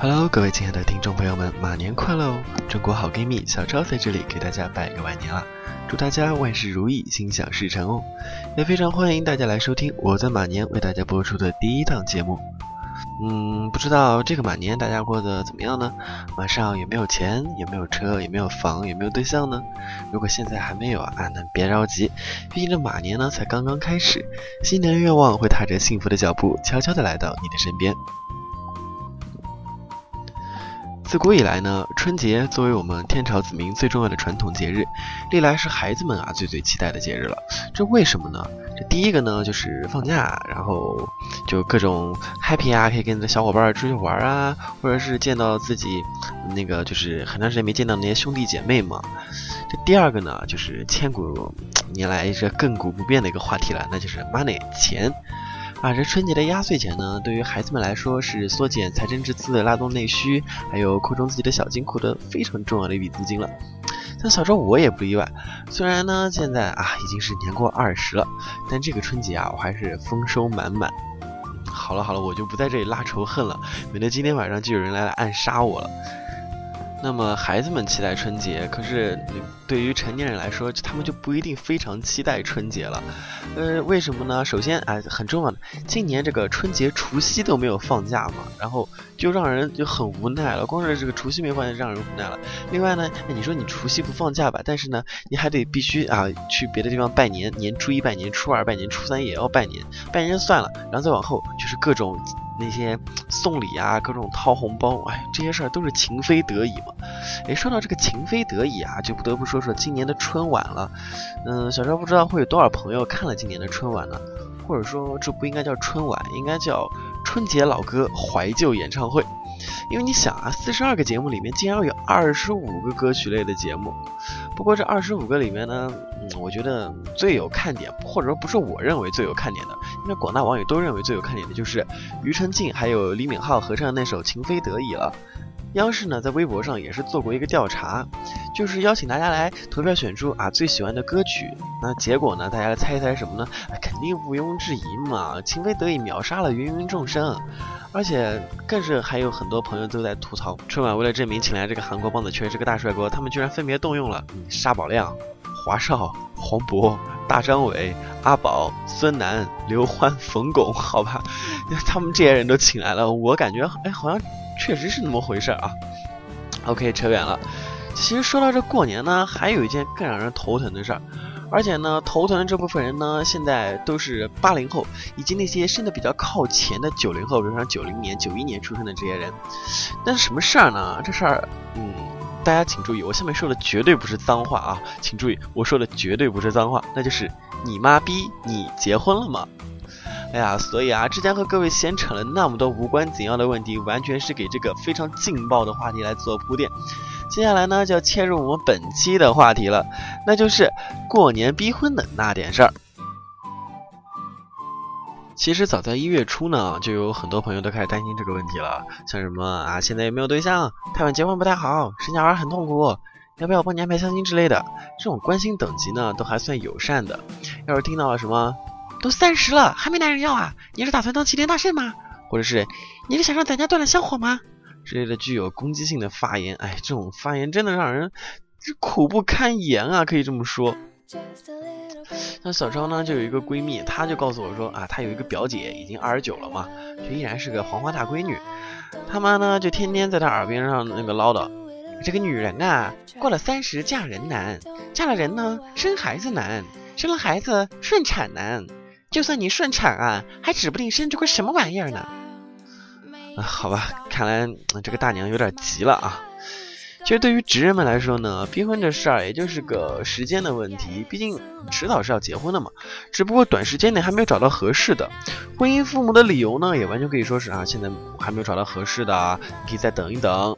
Hello，各位亲爱的听众朋友们，马年快乐哦！中国好闺蜜小超在这里给大家拜个晚年啦，祝大家万事如意，心想事成哦！也非常欢迎大家来收听我在马年为大家播出的第一档节目。嗯，不知道这个马年大家过得怎么样呢？马上有没有钱？有没有车？有没有房？有没有对象呢？如果现在还没有啊，那别着急，毕竟这马年呢才刚刚开始，新年愿望会踏着幸福的脚步，悄悄的来到你的身边。自古以来呢，春节作为我们天朝子民最重要的传统节日，历来是孩子们啊最最期待的节日了。这为什么呢？这第一个呢就是放假，然后就各种 happy 啊，可以跟你的小伙伴出去玩啊，或者是见到自己那个就是很长时间没见到那些兄弟姐妹嘛。这第二个呢就是千古 年来一直亘古不变的一个话题了，那就是 money 钱。啊，这春节的压岁钱呢，对于孩子们来说是缩减财政赤字、拉动内需，还有扩充自己的小金库的非常重要的一笔资金了。像小周我也不例外，虽然呢现在啊已经是年过二十了，但这个春节啊我还是丰收满满。好了好了，我就不在这里拉仇恨了，免得今天晚上就有人来暗杀我了。那么孩子们期待春节，可是对于成年人来说，他们就不一定非常期待春节了。呃，为什么呢？首先，哎，很重要的，今年这个春节除夕都没有放假嘛，然后就让人就很无奈了。光是这个除夕没放假，让人无奈了。另外呢，你说你除夕不放假吧，但是呢，你还得必须啊去别的地方拜年，年初一拜年，初二拜年，初三也要拜年，拜年就算了，然后再往后就是各种。那些送礼啊，各种掏红包，哎，这些事儿都是情非得已嘛。哎，说到这个情非得已啊，就不得不说说今年的春晚了。嗯，小赵不知道会有多少朋友看了今年的春晚呢？或者说这不应该叫春晚，应该叫春节老歌怀旧演唱会。因为你想啊，四十二个节目里面竟然有二十五个歌曲类的节目。不过这二十五个里面呢，嗯，我觉得最有看点，或者说不是我认为最有看点的，应该广大网友都认为最有看点的就是庾澄庆还有李敏镐合唱的那首《情非得已》了。央视呢在微博上也是做过一个调查，就是邀请大家来投票选出啊最喜欢的歌曲。那结果呢，大家来猜一猜什么呢？肯定毋庸置疑嘛，《情非得已》秒杀了芸芸众生。而且更是还有很多朋友都在吐槽，春晚为了证明请来这个韩国棒子确实是个大帅哥，他们居然分别动用了沙宝亮、华少、黄渤、大张伟、阿宝、孙楠、刘欢、冯巩，好吧，他们这些人都请来了，我感觉哎，好像确实是那么回事啊。OK，扯远了。其实说到这过年呢，还有一件更让人头疼的事儿。而且呢，头疼的这部分人呢，现在都是八零后以及那些生的比较靠前的九零后，比如说九零年、九一年出生的这些人。但什么事儿呢？这事儿，嗯，大家请注意，我下面说的绝对不是脏话啊，请注意，我说的绝对不是脏话，那就是你妈逼，你结婚了吗？哎呀，所以啊，之前和各位闲扯了那么多无关紧要的问题，完全是给这个非常劲爆的话题来做铺垫。接下来呢，就要切入我们本期的话题了，那就是过年逼婚的那点事儿。其实早在一月初呢，就有很多朋友都开始担心这个问题了，像什么啊，现在有没有对象？太晚结婚不太好，生小孩很痛苦，要不要我帮你安排相亲之类的？这种关心等级呢，都还算友善的。要是听到了什么，都三十了还没男人要啊？你是打算当齐天大圣吗？或者是你是想让咱家断了香火吗？之类的具有攻击性的发言，哎，这种发言真的让人苦不堪言啊，可以这么说。那小张呢，就有一个闺蜜，她就告诉我说啊，她有一个表姐已经二十九了嘛，却依然是个黄花大闺女。她妈呢，就天天在她耳边上那个唠叨，这个女人啊，过了三十嫁人难，嫁了人呢，生孩子难，生了孩子顺产难，就算你顺产啊，还指不定生出个什么玩意儿呢。啊好吧，看来这个大娘有点急了啊。其实对于直人们来说呢，逼婚这事儿也就是个时间的问题，毕竟迟早是要结婚的嘛。只不过短时间内还没有找到合适的。婚姻父母的理由呢，也完全可以说是啊，现在还没有找到合适的，你可以再等一等。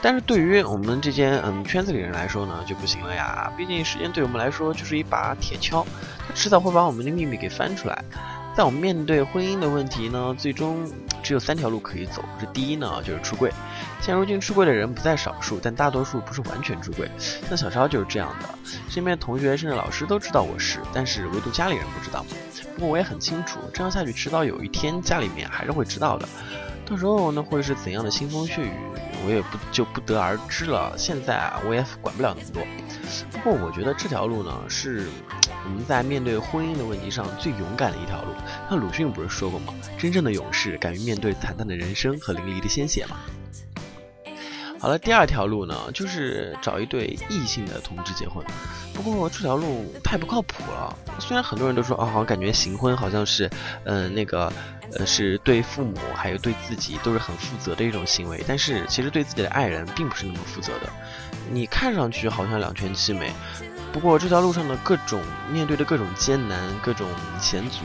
但是对于我们这些嗯圈子里人来说呢，就不行了呀。毕竟时间对我们来说就是一把铁锹，它迟早会把我们的秘密给翻出来。在我们面对婚姻的问题呢，最终只有三条路可以走。这第一呢，就是出柜。现如今出柜的人不在少数，但大多数不是完全出柜。像小超就是这样的，身边同学甚至老师都知道我是，但是唯独家里人不知道。不过我也很清楚，这样下去迟早有一天家里面还是会知道的。到时候那会是怎样的腥风血雨，我也不就不得而知了。现在啊，我也管不了那么多。不过我觉得这条路呢，是我们在面对婚姻的问题上最勇敢的一条路。那鲁迅不是说过吗？真正的勇士敢于面对惨淡的人生和淋漓的鲜血嘛。好了，第二条路呢，就是找一对异性的同志结婚。不过这条路太不靠谱了。虽然很多人都说，啊，好像感觉行婚好像是，嗯，那个，呃，是对父母还有对自己都是很负责的一种行为。但是其实对自己的爱人并不是那么负责的。你看上去好像两全其美。不过这条路上的各种面对的各种艰难、各种险阻，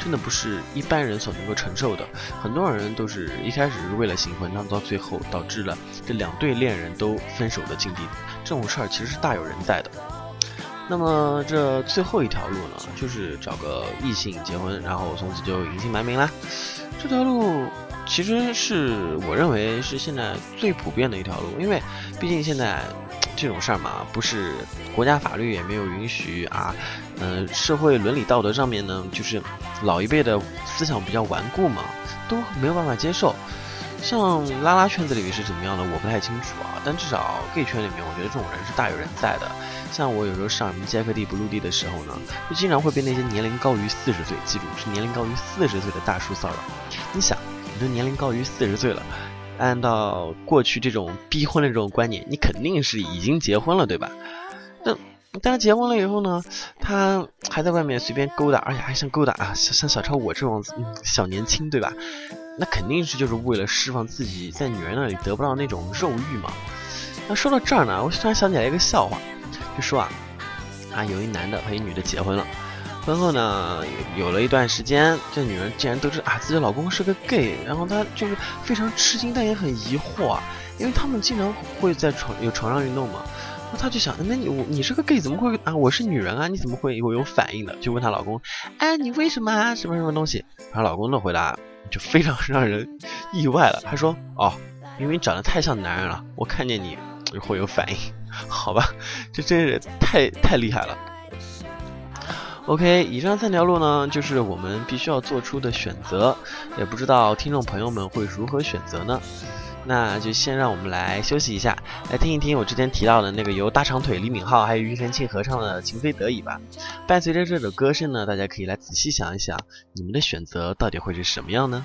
真的不是一般人所能够承受的。很多人都是一开始是为了新婚，那到最后导致了这两对恋人都分手的境地。这种事儿其实是大有人在的。那么这最后一条路呢，就是找个异性结婚，然后从此就隐姓埋名啦。这条路其实是我认为是现在最普遍的一条路，因为毕竟现在。这种事儿嘛，不是国家法律也没有允许啊，嗯，社会伦理道德上面呢，就是老一辈的思想比较顽固嘛，都没有办法接受。像拉拉圈子里面是怎么样的，我不太清楚啊，但至少 gay 圈里面，我觉得这种人是大有人在的。像我有时候上什么杰克地不陆地的时候呢，就经常会被那些年龄高于四十岁，记住是年龄高于四十岁的大叔骚扰。你想，你都年龄高于四十岁了。按照过去这种逼婚的这种观念，你肯定是已经结婚了，对吧？但是结婚了以后呢，他还在外面随便勾搭，而且还像勾搭啊，像像小超我这种小年轻，对吧？那肯定是就是为了释放自己在女人那里得不到那种肉欲嘛。那说到这儿呢，我突然想起来一个笑话，就说啊，啊有一男的和一女的结婚了。婚后呢，有了一段时间，这女人竟然得知啊自己老公是个 gay，然后她就是非常吃惊，但也很疑惑，啊，因为他们经常会在床有床上运动嘛，她就想，那你我你是个 gay，怎么会啊？我是女人啊，你怎么会有有反应的？就问她老公，哎，你为什么啊？什么什么东西？她老公的回答就非常让人意外了，他说，哦，因为你长得太像男人了，我看见你会有反应，好吧？这真是太太厉害了。OK，以上三条路呢，就是我们必须要做出的选择，也不知道听众朋友们会如何选择呢？那就先让我们来休息一下，来听一听我之前提到的那个由大长腿李敏镐还有庾澄庆合唱的《情非得已》吧。伴随着这首歌声呢，大家可以来仔细想一想，你们的选择到底会是什么样呢？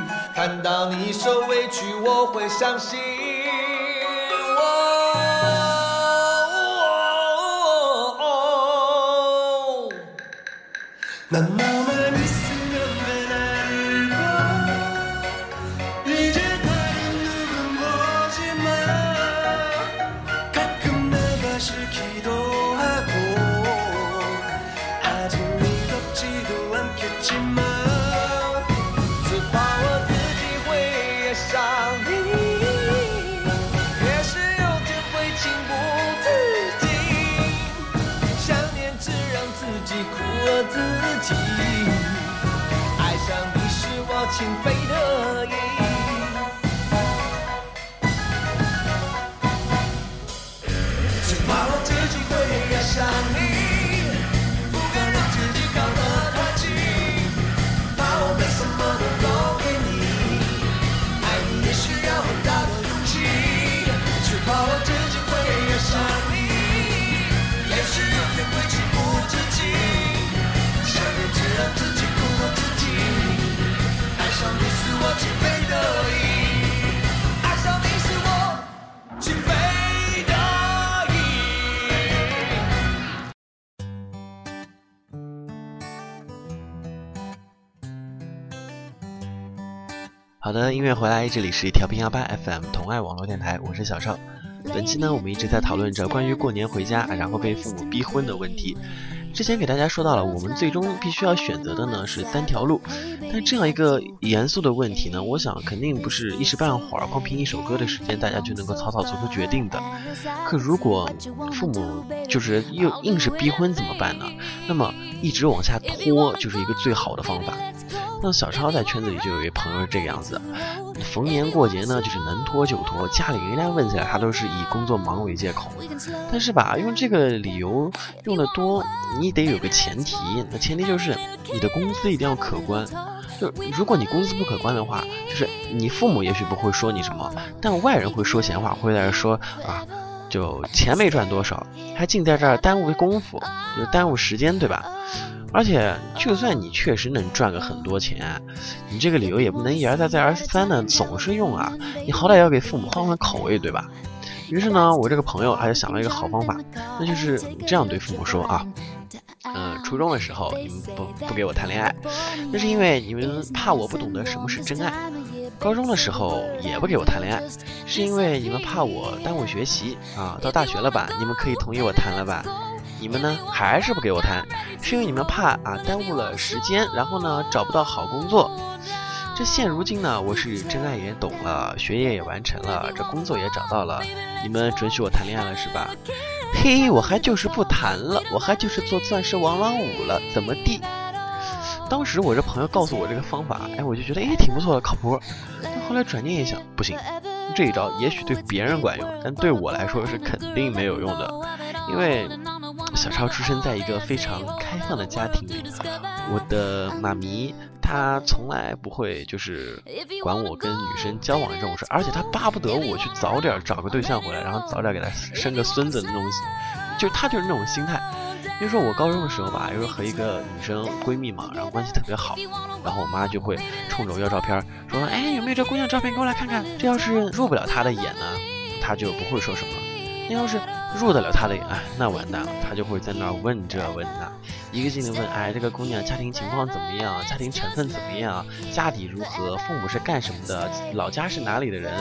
我会相信。哦那么莫会爱好的，音乐回来，这里是调频幺八 FM 同爱网络电台，我是小邵。本期呢，我们一直在讨论着关于过年回家然后被父母逼婚的问题。之前给大家说到了，我们最终必须要选择的呢是三条路，但这样一个严肃的问题呢，我想肯定不是一时半会儿光凭一首歌的时间大家就能够草草做出决定的。可如果父母就是又硬是逼婚怎么办呢？那么一直往下拖就是一个最好的方法。那小超在圈子里就有一朋友是这个样子，逢年过节呢就是能拖就拖，家里人家问起来他都是以工作忙为借口。但是吧，用这个理由用的多，你得有个前提，那前提就是你的工资一定要可观。就如果你工资不可观的话，就是你父母也许不会说你什么，但外人会说闲话，会在这说啊，就钱没赚多少，还净在这儿耽误功夫，就耽误时间，对吧？而且，就算你确实能赚个很多钱，你这个理由也不能一而再再而三的总是用啊！你好歹要给父母换换口味，对吧？于是呢，我这个朋友他就想了一个好方法，那就是这样对父母说啊：嗯，初中的时候你们不不给我谈恋爱，那是因为你们怕我不懂得什么是真爱；高中的时候也不给我谈恋爱，是因为你们怕我耽误学习啊；到大学了吧，你们可以同意我谈了吧？你们呢还是不给我谈，是因为你们怕啊耽误了时间，然后呢找不到好工作。这现如今呢，我是真爱也懂了，学业也完成了，这工作也找到了，你们准许我谈恋爱了是吧？嘿，我还就是不谈了，我还就是做钻石王老五了，怎么地？当时我这朋友告诉我这个方法，哎，我就觉得哎挺不错的，靠谱。但后来转念一想，不行，这一招也许对别人管用，但对我来说是肯定没有用的，因为。小超出生在一个非常开放的家庭里，我的妈咪她从来不会就是管我跟女生交往这种事，而且她巴不得我去早点找个对象回来，然后早点给她生个孙子那种，就她就是那种心态。比如说我高中的时候吧，就是和一个女生闺蜜嘛，然后关系特别好，然后我妈就会冲着我要照片，说哎有没有这姑娘照片给我来看看。这要是入不了她的眼呢，她就不会说什么；那要是。入得了他的眼，哎，那完蛋了，他就会在那儿问这问那，一个劲的问，哎，这个姑娘家庭情况怎么样？家庭成分怎么样？家底如何？父母是干什么的？老家是哪里的人？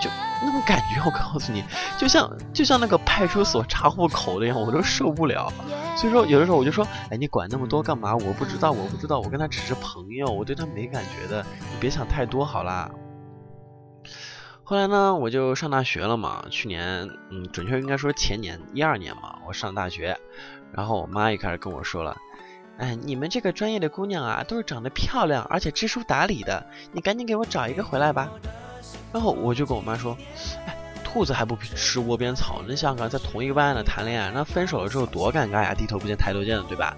就那种感觉，我告诉你，就像就像那个派出所查户口的样，我都受不了。所以说，有的时候我就说，哎，你管那么多干嘛？我不知道，我不知道，我跟他只是朋友，我对他没感觉的，你别想太多好啦。后来呢，我就上大学了嘛。去年，嗯，准确应该说前年一二年嘛，我上大学。然后我妈一开始跟我说了，哎，你们这个专业的姑娘啊，都是长得漂亮，而且知书达理的，你赶紧给我找一个回来吧。然后我就跟我妈说，哎，兔子还不吃窝边草，你想想，在同一个班的谈恋爱，那分手了之后多尴尬呀，低头不见抬头见的，对吧？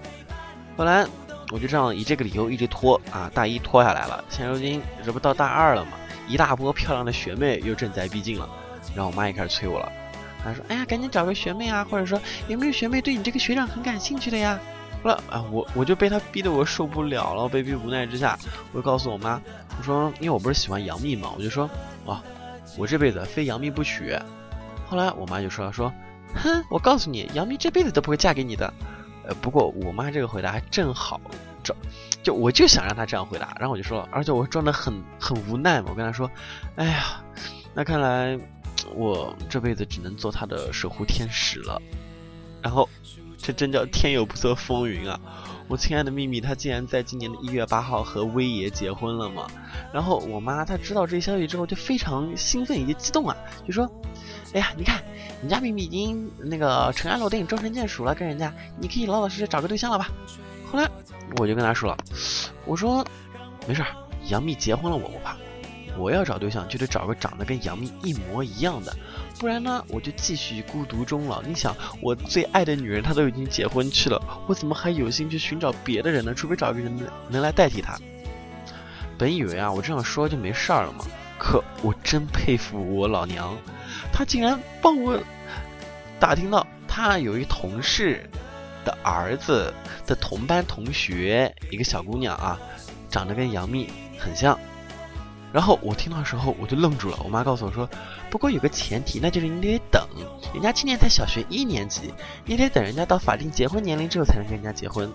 后来我就这样以这个理由一直拖啊，大一拖下来了，现如今这不到大二了吗？一大波漂亮的学妹又正在逼近了，然后我妈也开始催我了，她说：“哎呀，赶紧找个学妹啊，或者说有没有学妹对你这个学长很感兴趣的呀？”后来啊，我我就被她逼得我受不了了，被逼无奈之下，我就告诉我妈，我说：“因为我不是喜欢杨幂嘛，我就说，哇，我这辈子非杨幂不娶。”后来我妈就说：“说，哼，我告诉你，杨幂这辈子都不会嫁给你的。”呃，不过我妈这个回答还正好找，就我就想让他这样回答，然后我就说，而且我装的很很无奈嘛，我跟他说，哎呀，那看来我这辈子只能做他的守护天使了。然后，这真叫天有不测风云啊！我亲爱的秘密，她竟然在今年的一月八号和威爷结婚了嘛？然后我妈她知道这消息之后就非常兴奋以及激动啊，就说：“哎呀，你看，你家秘密已经那个尘埃落定、终成眷属了，跟人家，你可以老老实实找个对象了吧？”后来我就跟他说了，我说：“没事儿，杨幂结婚了我不怕，我要找对象就得找个长得跟杨幂一模一样的。”不然呢，我就继续孤独终老。你想，我最爱的女人她都已经结婚去了，我怎么还有心去寻找别的人呢？除非找个人能能来代替她。本以为啊，我这样说就没事儿了嘛。可我真佩服我老娘，她竟然帮我打听到她有一同事的儿子的同班同学，一个小姑娘啊，长得跟杨幂很像。然后我听到的时候我就愣住了。我妈告诉我说，不过有个前提，那就是你得等，人家今年才小学一年级，你得等人家到法定结婚年龄之后才能跟人家结婚，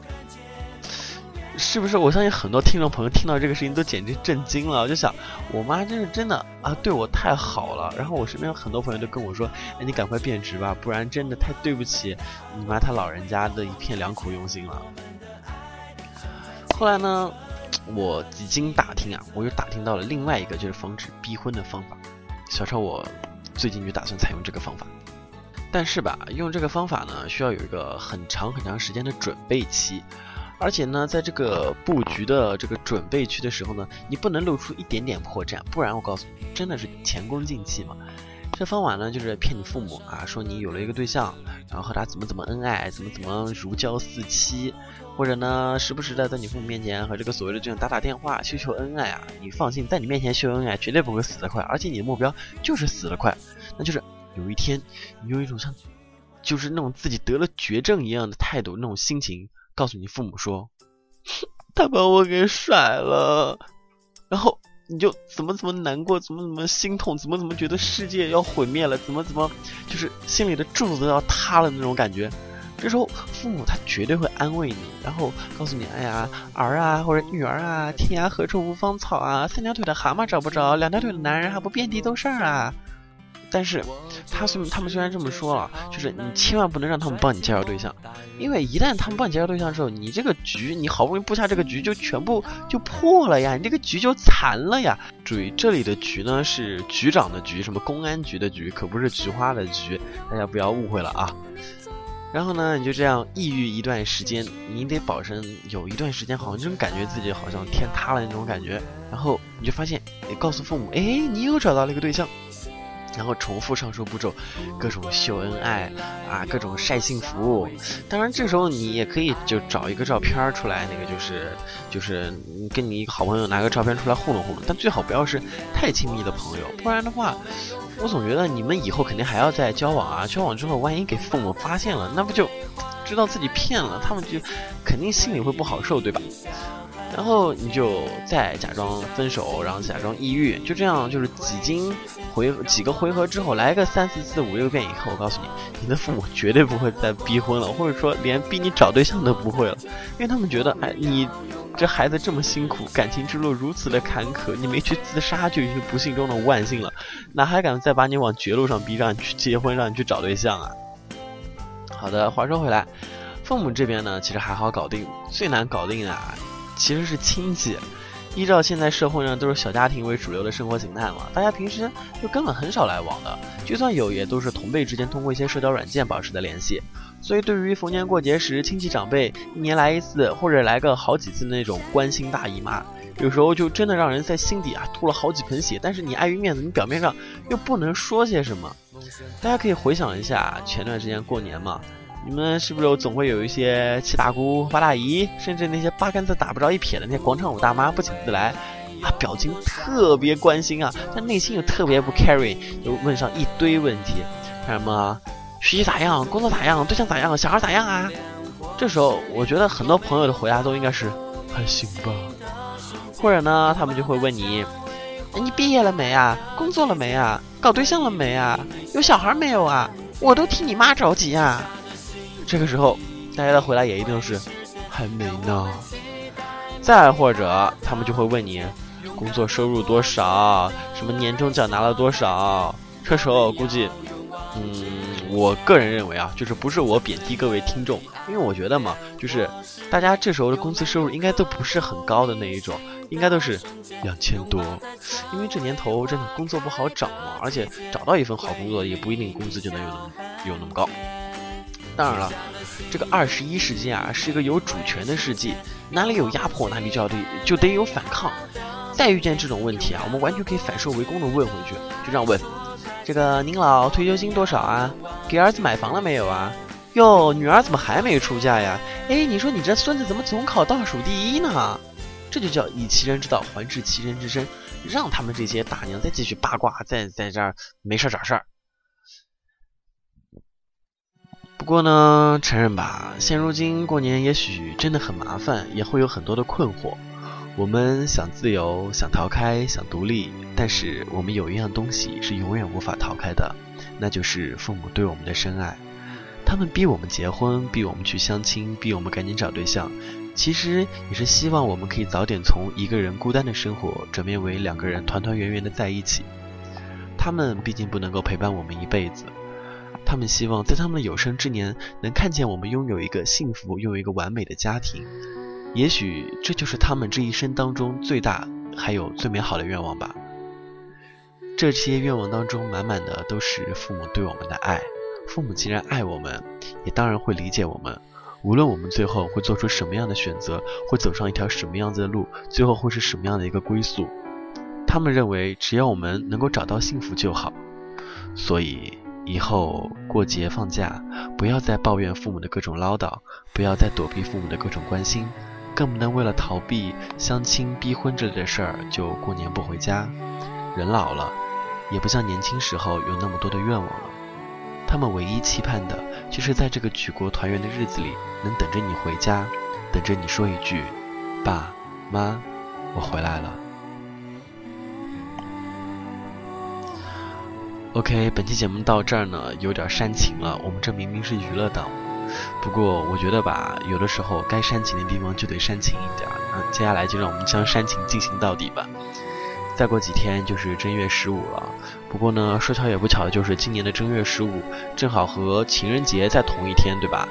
是不是？我相信很多听众朋友听到这个事情都简直震惊了。我就想，我妈真是真的啊，对我太好了。然后我身边有很多朋友都跟我说，哎，你赶快变直吧，不然真的太对不起你妈她老人家的一片良苦用心了。后来呢？我几经打听啊，我又打听到了另外一个就是防止逼婚的方法。小超，我最近就打算采用这个方法。但是吧，用这个方法呢，需要有一个很长很长时间的准备期，而且呢，在这个布局的这个准备区的时候呢，你不能露出一点点破绽，不然我告诉你，真的是前功尽弃嘛。这方法呢，就是骗你父母啊，说你有了一个对象，然后和他怎么怎么恩爱，怎么怎么如胶似漆，或者呢，时不时的在你父母面前和这个所谓的对象打打电话，秀秀恩爱啊。你放心，在你面前秀恩爱绝对不会死得快，而且你的目标就是死得快，那就是有一天你用一种像，就是那种自己得了绝症一样的态度，那种心情，告诉你父母说，他把我给甩了，然后。你就怎么怎么难过，怎么怎么心痛，怎么怎么觉得世界要毁灭了，怎么怎么就是心里的柱子要塌了那种感觉。这时候父母他绝对会安慰你，然后告诉你：“哎呀，儿啊或者女儿啊，天涯何处无芳草啊，三条腿的蛤蟆找不着，两条腿的男人还不遍地都是啊。”但是，他虽他们虽然这么说了，就是你千万不能让他们帮你介绍对象，因为一旦他们帮你介绍对象的时候，你这个局，你好不容易布下这个局，就全部就破了呀，你这个局就残了呀。注意，这里的局呢是局长的局，什么公安局的局，可不是菊花的菊，大家不要误会了啊。然后呢，你就这样抑郁一段时间，你得保证有一段时间，好像就感觉自己好像天塌了那种感觉。然后你就发现，你告诉父母，哎，你又找到了一个对象。然后重复上述步骤，各种秀恩爱啊，各种晒幸福。当然，这时候你也可以就找一个照片出来，那个就是就是跟你一个好朋友拿个照片出来糊弄糊弄。但最好不要是太亲密的朋友，不然的话，我总觉得你们以后肯定还要再交往啊。交往之后，万一给父母发现了，那不就知道自己骗了，他们就肯定心里会不好受，对吧？然后你就再假装分手，然后假装抑郁，就这样，就是几经回几个回合之后，来个三四次五六遍以后，我告诉你，你的父母绝对不会再逼婚了，或者说连逼你找对象都不会了，因为他们觉得，哎，你这孩子这么辛苦，感情之路如此的坎坷，你没去自杀就已经不幸中的万幸了，哪还敢再把你往绝路上逼，让你去结婚，让你去找对象啊？好的，话说回来，父母这边呢，其实还好搞定，最难搞定的。啊。其实是亲戚，依照现在社会上都是小家庭为主流的生活形态嘛，大家平时就根本很少来往的，就算有，也都是同辈之间通过一些社交软件保持的联系。所以对于逢年过节时亲戚长辈一年来一次或者来个好几次的那种关心大姨妈，有时候就真的让人在心底啊吐了好几盆血。但是你碍于面子，你表面上又不能说些什么。大家可以回想一下前段时间过年嘛。你们是不是总会有一些七大姑八大姨，甚至那些八竿子打不着一撇的那些广场舞大妈不请自来，啊，表情特别关心啊，但内心又特别不 carry，就问上一堆问题，看什么学习咋样，工作咋样，对象咋样，小孩咋样啊？这时候我觉得很多朋友的回答都应该是还行吧，或者呢，他们就会问你，你毕业了没啊？工作了没啊？搞对象了没啊？有小孩没有啊？我都替你妈着急啊！这个时候，大家的回答也一定是还没呢。再或者他们就会问你工作收入多少，什么年终奖拿了多少。这时候估计，嗯，我个人认为啊，就是不是我贬低各位听众，因为我觉得嘛，就是大家这时候的工资收入应该都不是很高的那一种，应该都是两千多，因为这年头真的工作不好找嘛，而且找到一份好工作也不一定工资就能有那么有那么高。当然了，这个二十一世纪啊是一个有主权的世纪，哪里有压迫哪里就要得就得有反抗。再遇见这种问题啊，我们完全可以反受为攻的问回去，就这样问。这个您老退休金多少啊？给儿子买房了没有啊？哟，女儿怎么还没出嫁呀？哎，你说你这孙子怎么总考倒数第一呢？这就叫以其人之道还治其人之身，让他们这些大娘再继续八卦，再在这儿没事找事儿。不过呢，承认吧，现如今过年也许真的很麻烦，也会有很多的困惑。我们想自由，想逃开，想独立，但是我们有一样东西是永远无法逃开的，那就是父母对我们的深爱。他们逼我们结婚，逼我们去相亲，逼我们赶紧找对象，其实也是希望我们可以早点从一个人孤单的生活转变为两个人团团圆圆的在一起。他们毕竟不能够陪伴我们一辈子，他们希望在他们的有生之年能看见我们拥有一个幸福、拥有一个完美的家庭。也许这就是他们这一生当中最大还有最美好的愿望吧。这些愿望当中满满的都是父母对我们的爱。父母既然爱我们，也当然会理解我们。无论我们最后会做出什么样的选择，会走上一条什么样子的路，最后会是什么样的一个归宿，他们认为只要我们能够找到幸福就好。所以以后过节放假，不要再抱怨父母的各种唠叨，不要再躲避父母的各种关心。更不能为了逃避相亲、逼婚之类的事儿就过年不回家。人老了，也不像年轻时候有那么多的愿望了。他们唯一期盼的，就是在这个举国团圆的日子里，能等着你回家，等着你说一句：“爸妈，我回来了。” OK，本期节目到这儿呢，有点煽情了。我们这明明是娱乐档。不过我觉得吧，有的时候该煽情的地方就得煽情一点。那接下来就让我们将煽情进行到底吧。再过几天就是正月十五了。不过呢，说巧也不巧的就是今年的正月十五正好和情人节在同一天，对吧？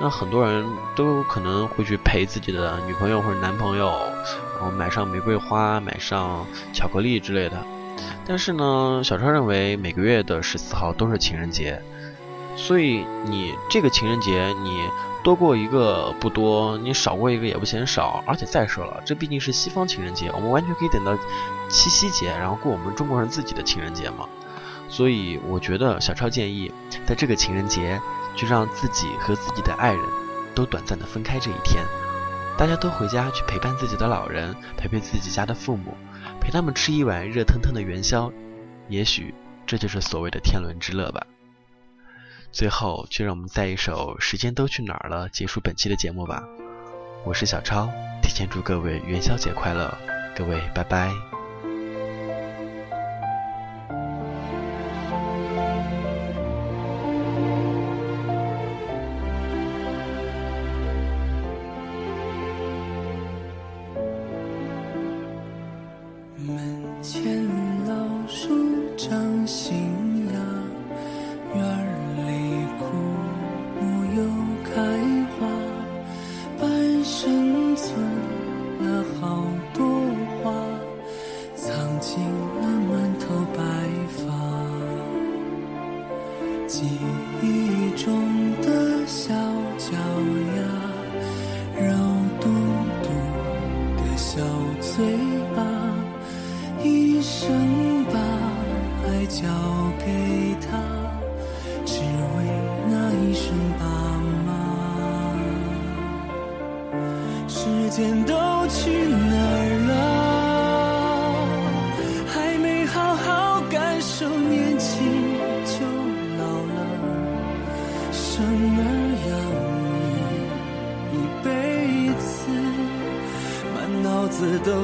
那很多人都可能会去陪自己的女朋友或者男朋友，然后买上玫瑰花、买上巧克力之类的。但是呢，小超认为每个月的十四号都是情人节。所以你这个情人节，你多过一个不多，你少过一个也不嫌少。而且再说了，这毕竟是西方情人节，我们完全可以等到七夕节，然后过我们中国人自己的情人节嘛。所以我觉得小超建议，在这个情人节，就让自己和自己的爱人都短暂的分开这一天，大家都回家去陪伴自己的老人，陪陪自己家的父母，陪他们吃一碗热腾腾的元宵。也许这就是所谓的天伦之乐吧。最后，就让我们在一首《时间都去哪儿了》结束本期的节目吧。我是小超，提前祝各位元宵节快乐，各位拜拜。